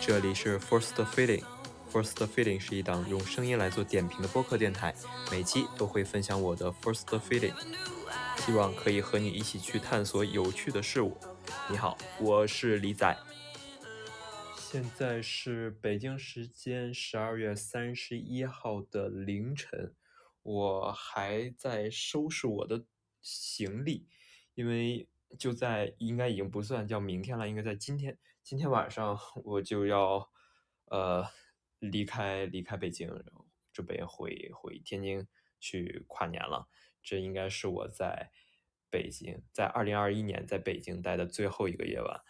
这里是 First Feeling。First Feeling 是一档用声音来做点评的播客电台，每期都会分享我的 First Feeling，希望可以和你一起去探索有趣的事物。你好，我是李仔。现在是北京时间十二月三十一号的凌晨，我还在收拾我的行李，因为就在应该已经不算叫明天了，应该在今天，今天晚上我就要呃离开离开北京，准备回回天津去跨年了。这应该是我在北京在二零二一年在北京待的最后一个夜晚。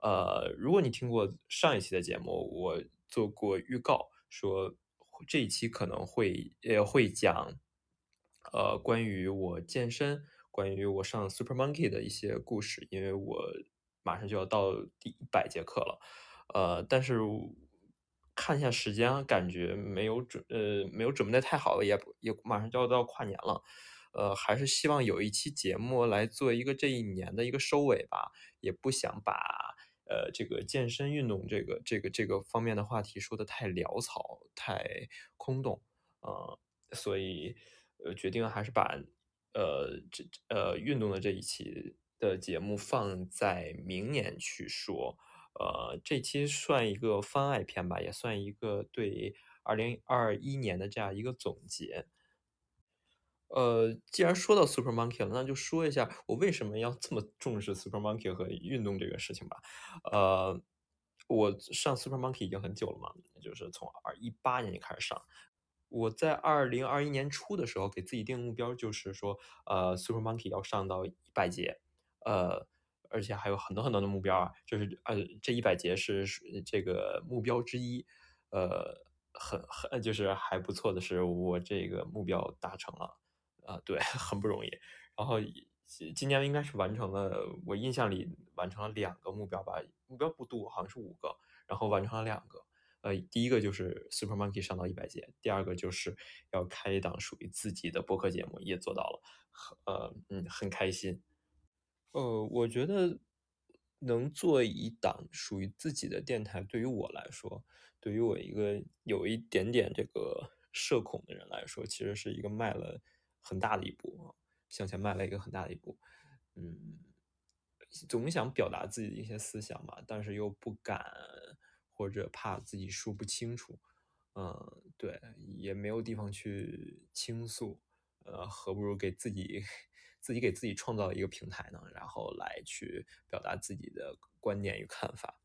呃，如果你听过上一期的节目，我做过预告，说这一期可能会也会讲，呃，关于我健身，关于我上 Super Monkey 的一些故事，因为我马上就要到第一百节课了，呃，但是看一下时间，感觉没有准，呃，没有准备的太好了，也也马上就要到跨年了，呃，还是希望有一期节目来做一个这一年的一个收尾吧，也不想把。呃，这个健身运动这个这个这个方面的话题说的太潦草、太空洞，呃，所以呃决定还是把呃这呃运动的这一期的节目放在明年去说，呃，这期算一个番外篇吧，也算一个对二零二一年的这样一个总结。呃，既然说到 Super Monkey 了，那就说一下我为什么要这么重视 Super Monkey 和运动这个事情吧。呃，我上 Super Monkey 已经很久了嘛，就是从二一八年就开始上。我在二零二一年初的时候给自己定目标，就是说，呃，Super Monkey 要上到一百节，呃，而且还有很多很多的目标啊，就是呃，这一百节是这个目标之一，呃，很很就是还不错的是，我这个目标达成了。啊，对，很不容易。然后今年应该是完成了，我印象里完成了两个目标吧，目标不多，好像是五个，然后完成了两个。呃，第一个就是 Super Monkey 上到一百节，第二个就是要开一档属于自己的播客节目，也做到了，呃，嗯，很开心。呃，我觉得能做一档属于自己的电台，对于我来说，对于我一个有一点点这个社恐的人来说，其实是一个迈了。很大的一步啊，向前迈了一个很大的一步。嗯，总想表达自己的一些思想吧，但是又不敢，或者怕自己说不清楚。嗯，对，也没有地方去倾诉。呃，何不如给自己自己给自己创造一个平台呢？然后来去表达自己的观点与看法。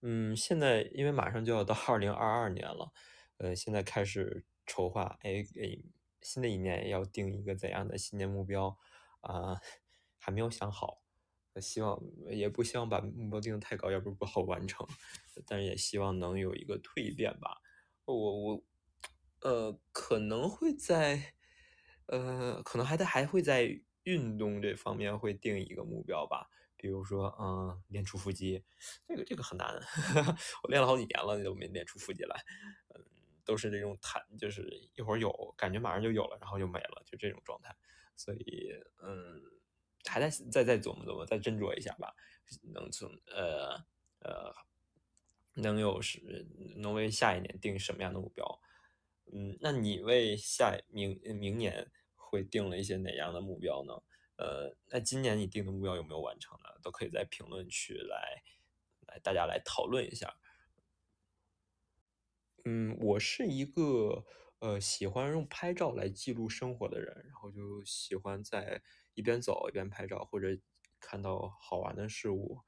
嗯，现在因为马上就要到二零二二年了，呃，现在开始筹划，哎哎。新的一年要定一个怎样的新年目标啊？还没有想好。希望也不希望把目标定的太高，要不不好完成。但是也希望能有一个蜕变吧。我我呃可能会在呃可能还得还会在运动这方面会定一个目标吧。比如说嗯练出腹肌，这个这个很难。我练了好几年了，都没练出腹肌来。嗯。都是这种弹，就是一会儿有感觉，马上就有了，然后就没了，就这种状态。所以，嗯，还在再再琢磨琢磨，再斟酌一下吧。能从呃呃，能有是能为下一年定什么样的目标？嗯，那你为下明明年会定了一些哪样的目标呢？呃，那今年你定的目标有没有完成呢？都可以在评论区来来大家来讨论一下。嗯，我是一个呃喜欢用拍照来记录生活的人，然后就喜欢在一边走一边拍照，或者看到好玩的事物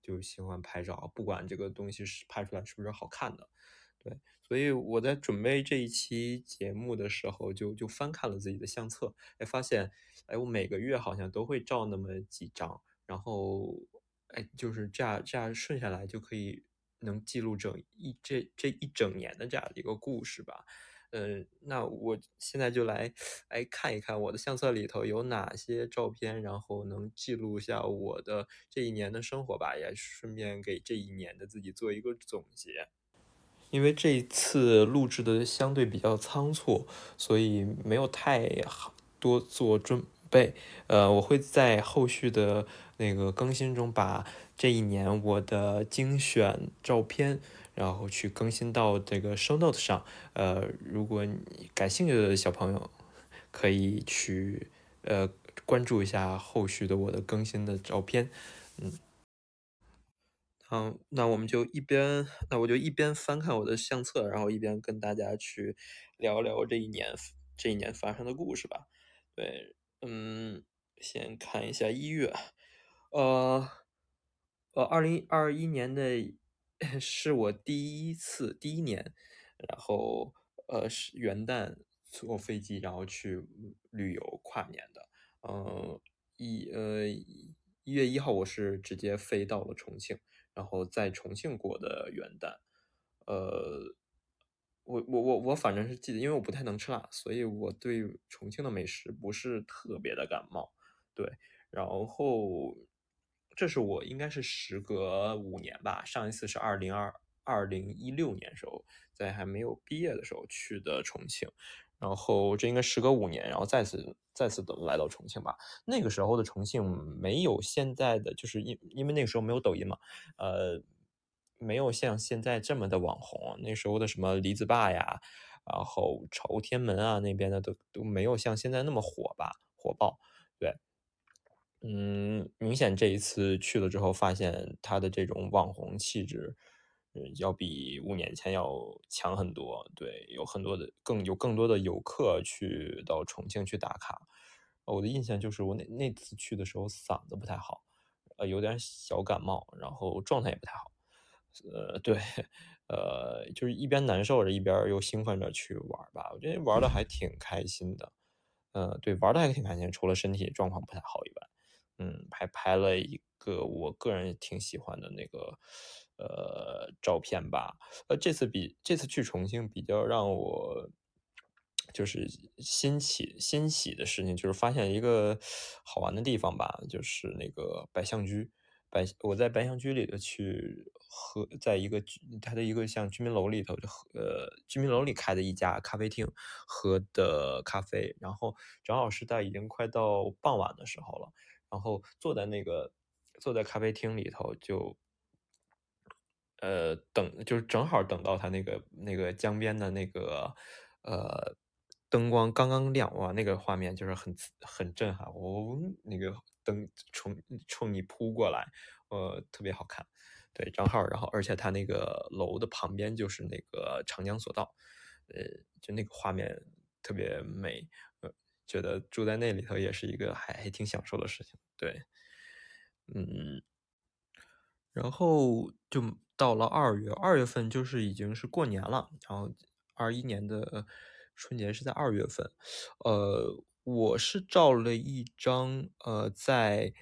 就喜欢拍照，不管这个东西是拍出来是不是好看的。对，所以我在准备这一期节目的时候，就就翻看了自己的相册，哎，发现哎，我每个月好像都会照那么几张，然后哎，就是这样这样顺下来就可以。能记录整一这这一整年的这样的一个故事吧，嗯，那我现在就来哎看一看我的相册里头有哪些照片，然后能记录下我的这一年的生活吧，也顺便给这一年的自己做一个总结。因为这一次录制的相对比较仓促，所以没有太多做准备。呃，我会在后续的那个更新中把。这一年我的精选照片，然后去更新到这个 show note 上。呃，如果你感兴趣的小朋友，可以去呃关注一下后续的我的更新的照片。嗯，嗯，那我们就一边，那我就一边翻看我的相册，然后一边跟大家去聊聊这一年这一年发生的故事吧。对，嗯，先看一下一月，呃，呃，二零二一年的 是我第一次第一年，然后呃是元旦坐飞机然后去旅游跨年的，嗯，一呃一月一号我是直接飞到了重庆，然后在重庆过的元旦，呃。我我我我反正是记得，因为我不太能吃辣，所以我对重庆的美食不是特别的感冒。对，然后这是我应该是时隔五年吧，上一次是二零二二零一六年时候，在还没有毕业的时候去的重庆，然后这应该时隔五年，然后再次再次的来到重庆吧。那个时候的重庆没有现在的，就是因因为那个时候没有抖音嘛，呃。没有像现在这么的网红，那时候的什么梨子坝呀，然后朝天门啊那边的都都没有像现在那么火吧，火爆。对，嗯，明显这一次去了之后，发现它的这种网红气质，嗯，要比五年前要强很多。对，有很多的更有更多的游客去到重庆去打卡。我的印象就是我那那次去的时候嗓子不太好，呃，有点小感冒，然后状态也不太好。呃，对，呃，就是一边难受着，一边又兴奋着去玩吧。我觉得玩的还挺开心的，呃，对，玩的还挺开心，除了身体状况不太好以外，嗯，还拍了一个我个人挺喜欢的那个呃照片吧。呃，这次比这次去重庆比较让我就是欣喜欣喜的事情，就是发现一个好玩的地方吧，就是那个百象居。白，我在白象居里头去喝，在一个他，的一个像居民楼里头，呃，居民楼里开的一家咖啡厅喝的咖啡，然后正好是在已经快到傍晚的时候了，然后坐在那个坐在咖啡厅里头就，呃，等就是正好等到他那个那个江边的那个呃灯光刚刚亮，哇，那个画面就是很很震撼，哦，那个。灯冲冲你扑过来，呃，特别好看，对，正好，然后而且它那个楼的旁边就是那个长江索道，呃，就那个画面特别美，觉得住在那里头也是一个还还挺享受的事情，对，嗯，然后就到了二月，二月份就是已经是过年了，然后二一年的春节是在二月份，呃。我是照了一张，呃，在，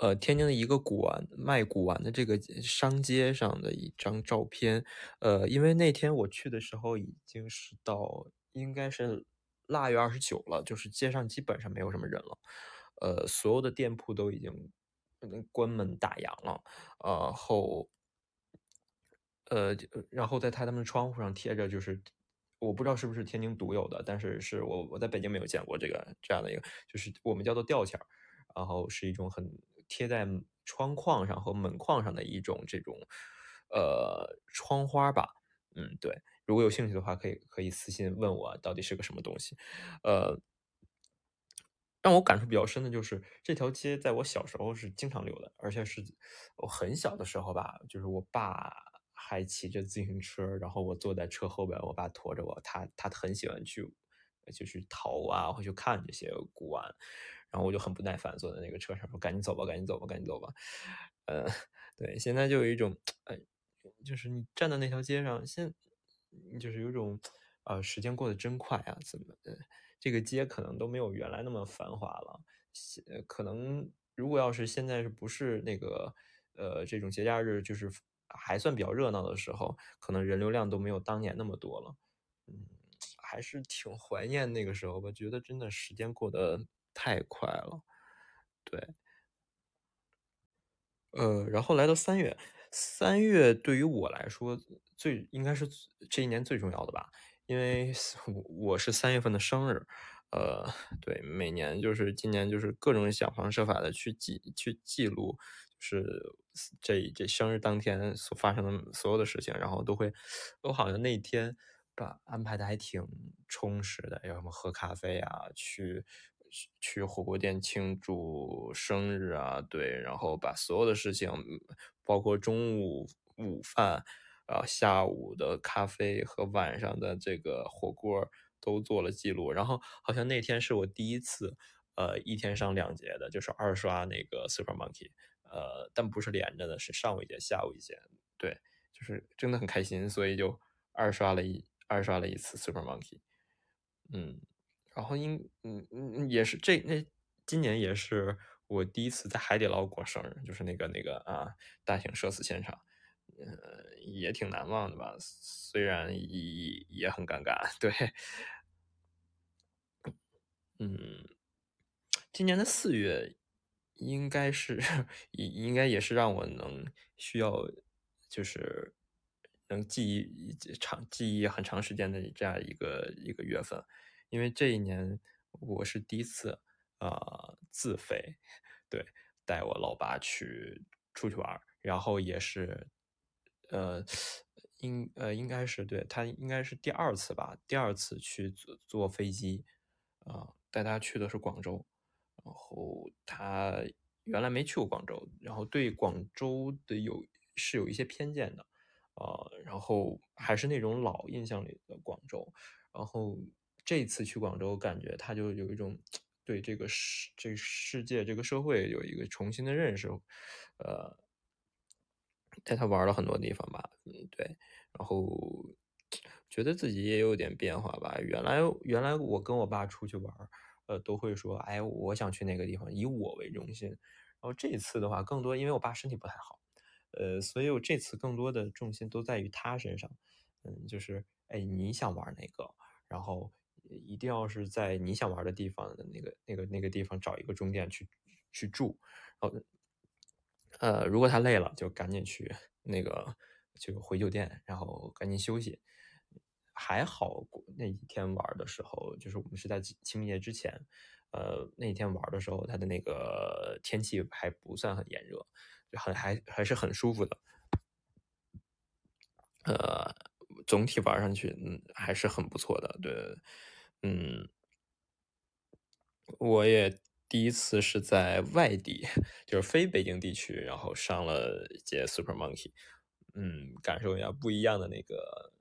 呃，天津的一个古玩卖古玩的这个商街上的一张照片，呃，因为那天我去的时候已经是到应该是腊月二十九了，就是街上基本上没有什么人了，呃，所有的店铺都已经关门打烊了，呃后，呃，然后在他们的窗户上贴着就是。我不知道是不是天津独有的，但是是我我在北京没有见过这个这样的一个，就是我们叫做吊钱儿，然后是一种很贴在窗框上和门框上的一种这种呃窗花吧，嗯，对，如果有兴趣的话，可以可以私信问我到底是个什么东西，呃，让我感触比较深的就是这条街在我小时候是经常溜的，而且是我很小的时候吧，就是我爸。还骑着自行车，然后我坐在车后边，我爸驮着我，他他很喜欢去，就是淘啊，或去看这些古玩，然后我就很不耐烦，坐在那个车上说：“赶紧走吧，赶紧走吧，赶紧走吧。”呃，对，现在就有一种，呃，就是你站在那条街上，现就是有种，呃，时间过得真快啊，怎么？这个街可能都没有原来那么繁华了，可能如果要是现在是不是那个，呃，这种节假日，就是。还算比较热闹的时候，可能人流量都没有当年那么多了，嗯，还是挺怀念那个时候吧。觉得真的时间过得太快了，对。呃，然后来到三月，三月对于我来说最应该是这一年最重要的吧，因为我是三月份的生日，呃，对，每年就是今年就是各种想方设法的去记去记录。是这这生日当天所发生的所有的事情，然后都会，我好像那天把安排的还挺充实的，要什么喝咖啡啊，去去火锅店庆祝生日啊，对，然后把所有的事情，包括中午午饭，然后下午的咖啡和晚上的这个火锅都做了记录，然后好像那天是我第一次。呃，一天上两节的，就是二刷那个 Super Monkey，呃，但不是连着的，是上午一节，下午一节，对，就是真的很开心，所以就二刷了一二刷了一次 Super Monkey，嗯，然后应嗯嗯也是这那今年也是我第一次在海底捞过生日，就是那个那个啊大型社死现场，呃，也挺难忘的吧，虽然也也很尴尬，对，嗯。今年的四月，应该是应应该也是让我能需要，就是能记忆长记忆很长时间的这样一个一个月份，因为这一年我是第一次啊自费，对，带我老爸去出去玩，然后也是呃应呃应该是对他应该是第二次吧，第二次去坐坐飞机啊，带他去的是广州。然后他原来没去过广州，然后对广州的有是有一些偏见的，呃，然后还是那种老印象里的广州。然后这次去广州，感觉他就有一种对这个世这世界这个社会有一个重新的认识，呃，带他玩了很多地方吧，嗯，对，然后觉得自己也有点变化吧。原来原来我跟我爸出去玩。呃，都会说，哎，我想去那个地方，以我为中心。然后这次的话，更多因为我爸身体不太好，呃，所以我这次更多的重心都在于他身上。嗯，就是，哎，你想玩哪个？然后一定要是在你想玩的地方的那个、那个、那个地方找一个终点去去住。然后，呃，如果他累了，就赶紧去那个就回酒店，然后赶紧休息。还好，那一天玩的时候，就是我们是在清明节之前，呃，那天玩的时候，它的那个天气还不算很炎热，就很还还是很舒服的。呃，总体玩上去，嗯，还是很不错的。对，嗯，我也第一次是在外地，就是非北京地区，然后上了节 Super Monkey，嗯，感受一下不一样的那个。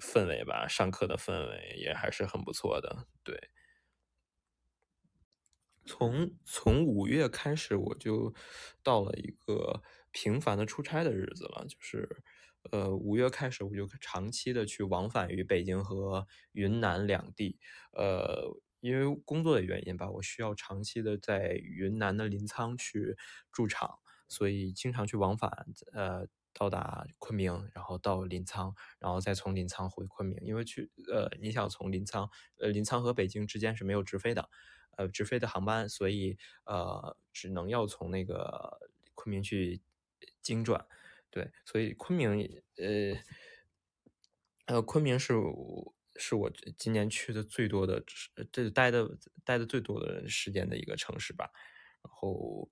氛围吧，上课的氛围也还是很不错的。对，从从五月开始，我就到了一个频繁的出差的日子了。就是，呃，五月开始，我就长期的去往返于北京和云南两地。呃，因为工作的原因吧，我需要长期的在云南的临沧去驻场，所以经常去往返。呃。到达昆明，然后到临沧，然后再从临沧回昆明。因为去呃，你想从临沧，呃，临沧和北京之间是没有直飞的，呃，直飞的航班，所以呃，只能要从那个昆明去经转。对，所以昆明，呃，呃，昆明是是我今年去的最多的，这待的待的最多的时间的一个城市吧。然后。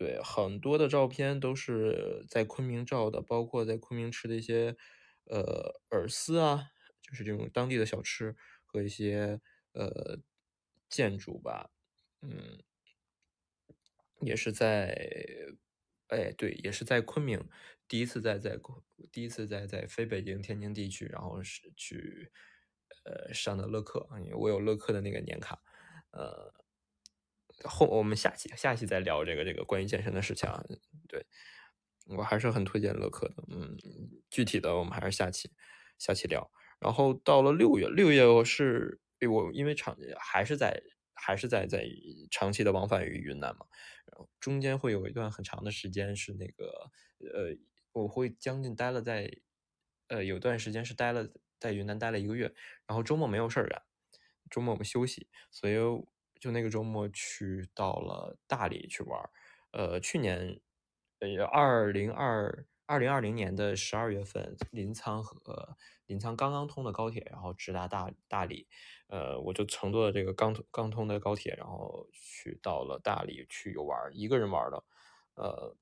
对，很多的照片都是在昆明照的，包括在昆明吃的一些，呃，饵丝啊，就是这种当地的小吃和一些呃建筑吧，嗯，也是在，哎，对，也是在昆明，第一次在在第一次在在非北京天津地区，然后是去呃上的乐客，因为我有乐客的那个年卡，呃。后我们下期下期再聊这个这个关于健身的事情啊，对我还是很推荐乐客的，嗯，具体的我们还是下期下期聊。然后到了六月，六月我是我因为场还是在还是在在长期的往返于云南嘛，然后中间会有一段很长的时间是那个呃，我会将近待了在呃有段时间是待了在云南待了一个月，然后周末没有事儿干，周末我们休息，所以。就那个周末去到了大理去玩儿呃，去年，呃，二零二二零二零年的十二月份，临沧和临沧刚刚通的高铁，然后直达大大理，呃，我就乘坐了这个刚通刚通的高铁，然后去到了大理去游玩一个人玩的，呃，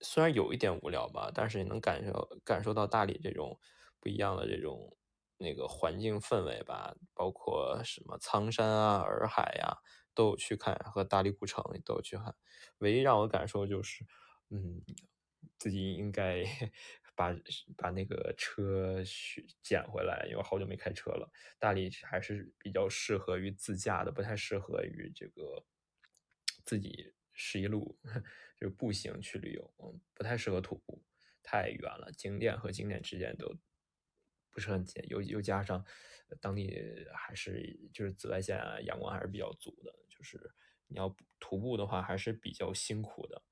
虽然有一点无聊吧，但是也能感受感受到大理这种不一样的这种那个环境氛围吧，包括什么苍山啊、洱海呀，都有去看，和大理古城都有去看。唯一让我感受就是，嗯，自己应该 把把那个车去捡回来，因为好久没开车了。大理还是比较适合于自驾的，不太适合于这个自己。十一路就是步行去旅游，嗯，不太适合徒步，太远了。景点和景点之间都不是很近，又又加上当地还是就是紫外线啊，阳光还是比较足的，就是你要徒步的话还是比较辛苦的。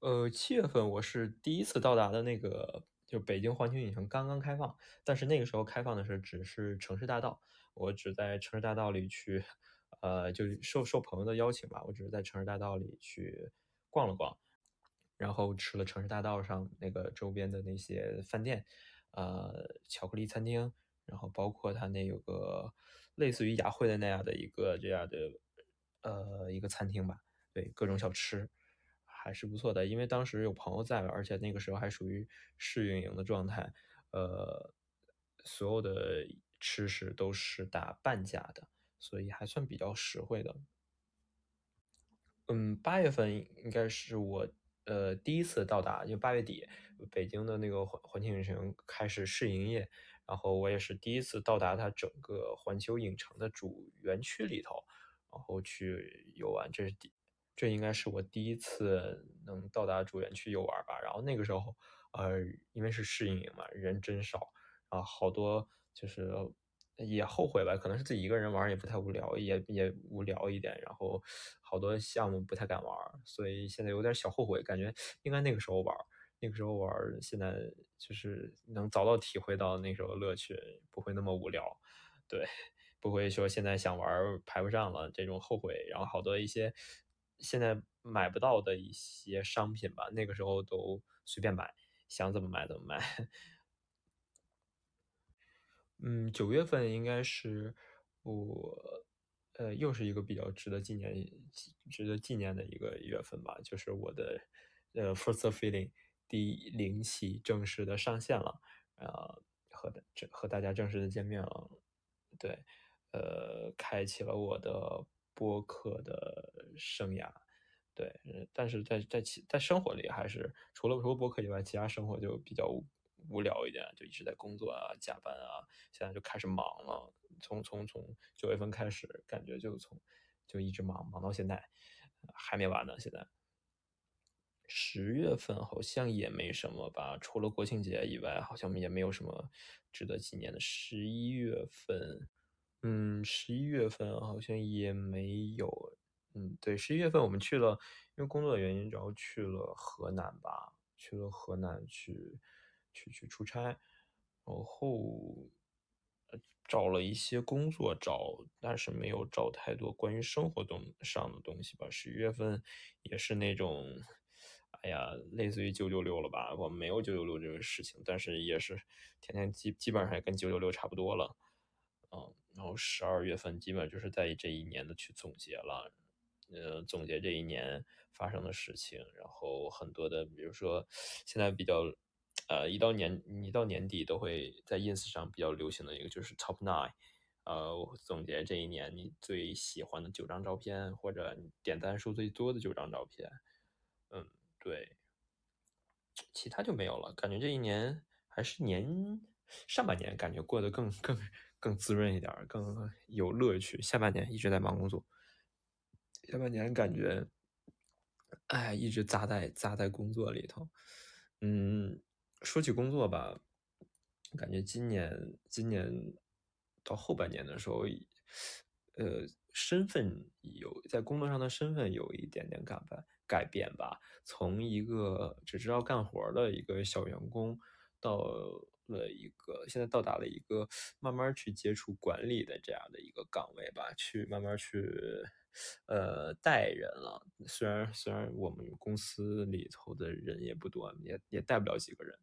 呃，七月份我是第一次到达的那个，就北京环球影城刚刚开放，但是那个时候开放的是只是城市大道，我只在城市大道里去。呃，就受受朋友的邀请吧，我只是在城市大道里去逛了逛，然后吃了城市大道上那个周边的那些饭店，呃，巧克力餐厅，然后包括它那有个类似于雅惠的那样的一个这样的呃一个餐厅吧，对，各种小吃还是不错的，因为当时有朋友在，而且那个时候还属于试运营的状态，呃，所有的吃食都是打半价的。所以还算比较实惠的。嗯，八月份应该是我呃第一次到达，就八月底，北京的那个环环球影城开始试营业，然后我也是第一次到达它整个环球影城的主园区里头，然后去游玩，这是第，这应该是我第一次能到达主园区游玩吧。然后那个时候，呃，因为是试营嘛，人真少，然后好多就是。也后悔吧，可能是自己一个人玩也不太无聊，也也无聊一点，然后好多项目不太敢玩，所以现在有点小后悔，感觉应该那个时候玩，那个时候玩，现在就是能早早体会到那时候的乐趣，不会那么无聊，对，不会说现在想玩排不上了这种后悔，然后好多一些现在买不到的一些商品吧，那个时候都随便买，想怎么买怎么买。嗯，九月份应该是我，呃，又是一个比较值得纪念、值得纪念的一个月份吧，就是我的，呃，First Feeling 第零期正式的上线了，呃，和这和大家正式的见面了，对，呃，开启了我的播客的生涯，对，但是在在其在生活里还是除了除了播客以外，其他生活就比较。无聊一点，就一直在工作啊、加班啊，现在就开始忙了。从从从九月份开始，感觉就从就一直忙忙到现在，还没完呢。现在十月份好像也没什么吧，除了国庆节以外，好像也没有什么值得纪念的。十一月份，嗯，十一月份好像也没有。嗯，对，十一月份我们去了，因为工作的原因，然后去了河南吧，去了河南去。去去出差，然后找了一些工作找，但是没有找太多关于生活东上的东西吧。十一月份也是那种，哎呀，类似于九九六了吧？我没有九九六这个事情，但是也是天天基基本上也跟九九六差不多了。嗯，然后十二月份基本就是在这一年的去总结了，呃，总结这一年发生的事情，然后很多的，比如说现在比较。呃，一到年一到年底都会在 ins 上比较流行的一个就是 top nine，呃，总结这一年你最喜欢的九张照片或者点赞数最多的九张照片，嗯，对，其他就没有了。感觉这一年还是年上半年感觉过得更更更滋润一点，更有乐趣。下半年一直在忙工作，下半年感觉，哎，一直扎在扎在工作里头，嗯。说起工作吧，感觉今年今年到后半年的时候，呃，身份有在工作上的身份有一点点改变改变吧。从一个只知道干活的一个小员工，到了一个现在到达了一个慢慢去接触管理的这样的一个岗位吧，去慢慢去呃带人了。虽然虽然我们公司里头的人也不多，也也带不了几个人，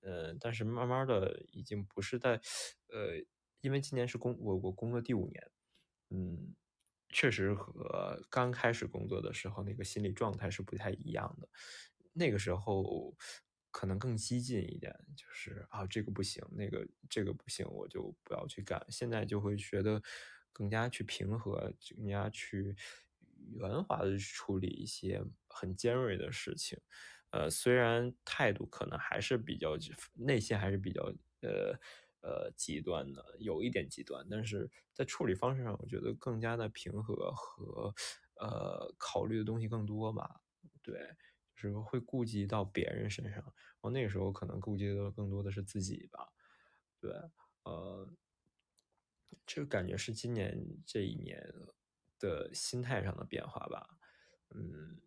呃，但是慢慢的已经不是在呃，因为今年是工我我工作第五年，嗯，确实和刚开始工作的时候那个心理状态是不太一样的。那个时候可能更激进一点，就是啊这个不行，那个这个不行，我就不要去干。现在就会觉得更加去平和，更加去圆滑的去处理一些很尖锐的事情。呃，虽然态度可能还是比较内心还是比较呃呃极端的，有一点极端，但是在处理方式上，我觉得更加的平和和呃考虑的东西更多吧。对，是会顾及到别人身上，然后那个时候可能顾及的更多的是自己吧。对，呃，这感觉是今年这一年的心态上的变化吧。嗯。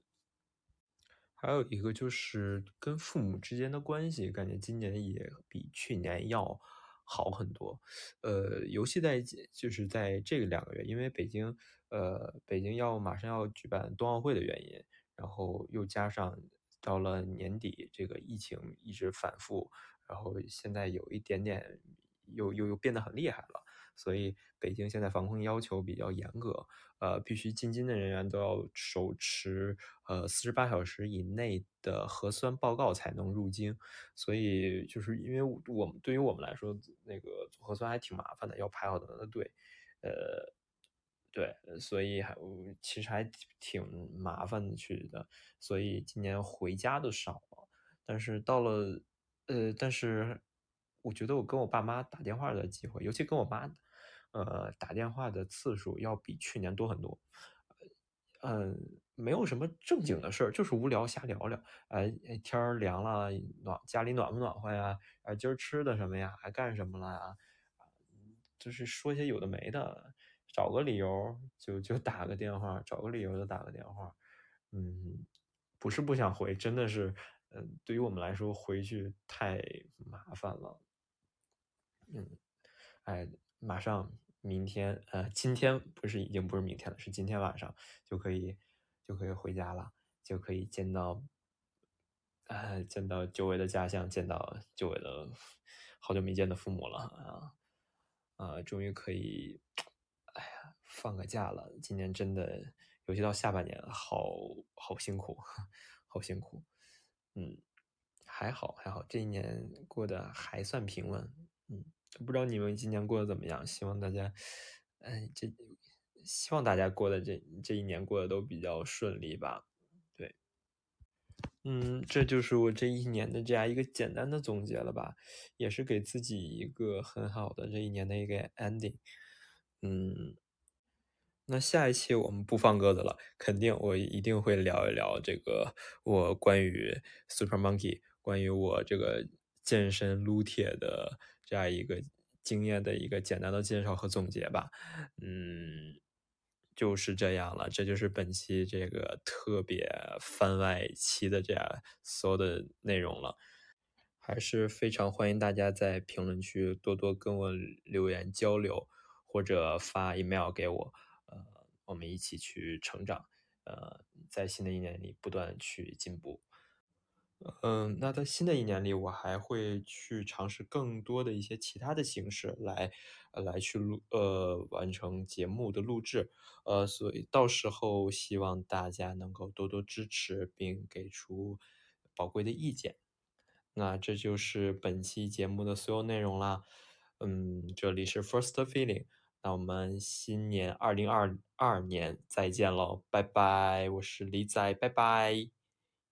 还有一个就是跟父母之间的关系，感觉今年也比去年要好很多。呃，尤其在就是在这两个月，因为北京，呃，北京要马上要举办冬奥会的原因，然后又加上到了年底，这个疫情一直反复，然后现在有一点点又又又变得很厉害了。所以北京现在防控要求比较严格，呃，必须进京的人员都要手持呃四十八小时以内的核酸报告才能入京。所以就是因为我们对于我们来说，那个做核酸还挺麻烦的，要排好长的队，呃，对，所以还其实还挺麻烦去的。所以今年回家的少了，但是到了呃，但是我觉得我跟我爸妈打电话的机会，尤其跟我妈。呃，打电话的次数要比去年多很多。嗯，没有什么正经的事儿，就是无聊瞎聊聊。哎，天儿凉了，暖家里暖不暖和呀？啊，今儿吃的什么呀？还干什么了呀？就是说些有的没的，找个理由就就打个电话，找个理由就打个电话。嗯，不是不想回，真的是，嗯，对于我们来说回去太麻烦了。嗯，哎。马上明天，呃，今天不是已经不是明天了，是今天晚上就可以就可以回家了，就可以见到，呃，见到久违的家乡，见到久违的 好久没见的父母了啊啊，终于可以，放个假了。今年真的，尤其到下半年，好好辛苦，好辛苦。嗯，还好还好，这一年过得还算平稳。嗯。不知道你们今年过得怎么样？希望大家，哎，这希望大家过的这这一年过得都比较顺利吧。对，嗯，这就是我这一年的这样一个简单的总结了吧，也是给自己一个很好的这一年的一个 ending。嗯，那下一期我们不放鸽子了，肯定我一定会聊一聊这个我关于 Super Monkey，关于我这个健身撸铁的。这样一个经验的一个简单的介绍和总结吧，嗯，就是这样了。这就是本期这个特别番外期的这样所有的内容了。还是非常欢迎大家在评论区多多跟我留言交流，或者发 email 给我，我们一起去成长，呃，在新的一年里不断去进步。嗯，那在新的一年里，我还会去尝试更多的一些其他的形式来，来去录，呃，完成节目的录制，呃，所以到时候希望大家能够多多支持，并给出宝贵的意见。那这就是本期节目的所有内容啦。嗯，这里是 First Feeling，那我们新年二零二二年再见喽，拜拜，我是李仔，拜拜。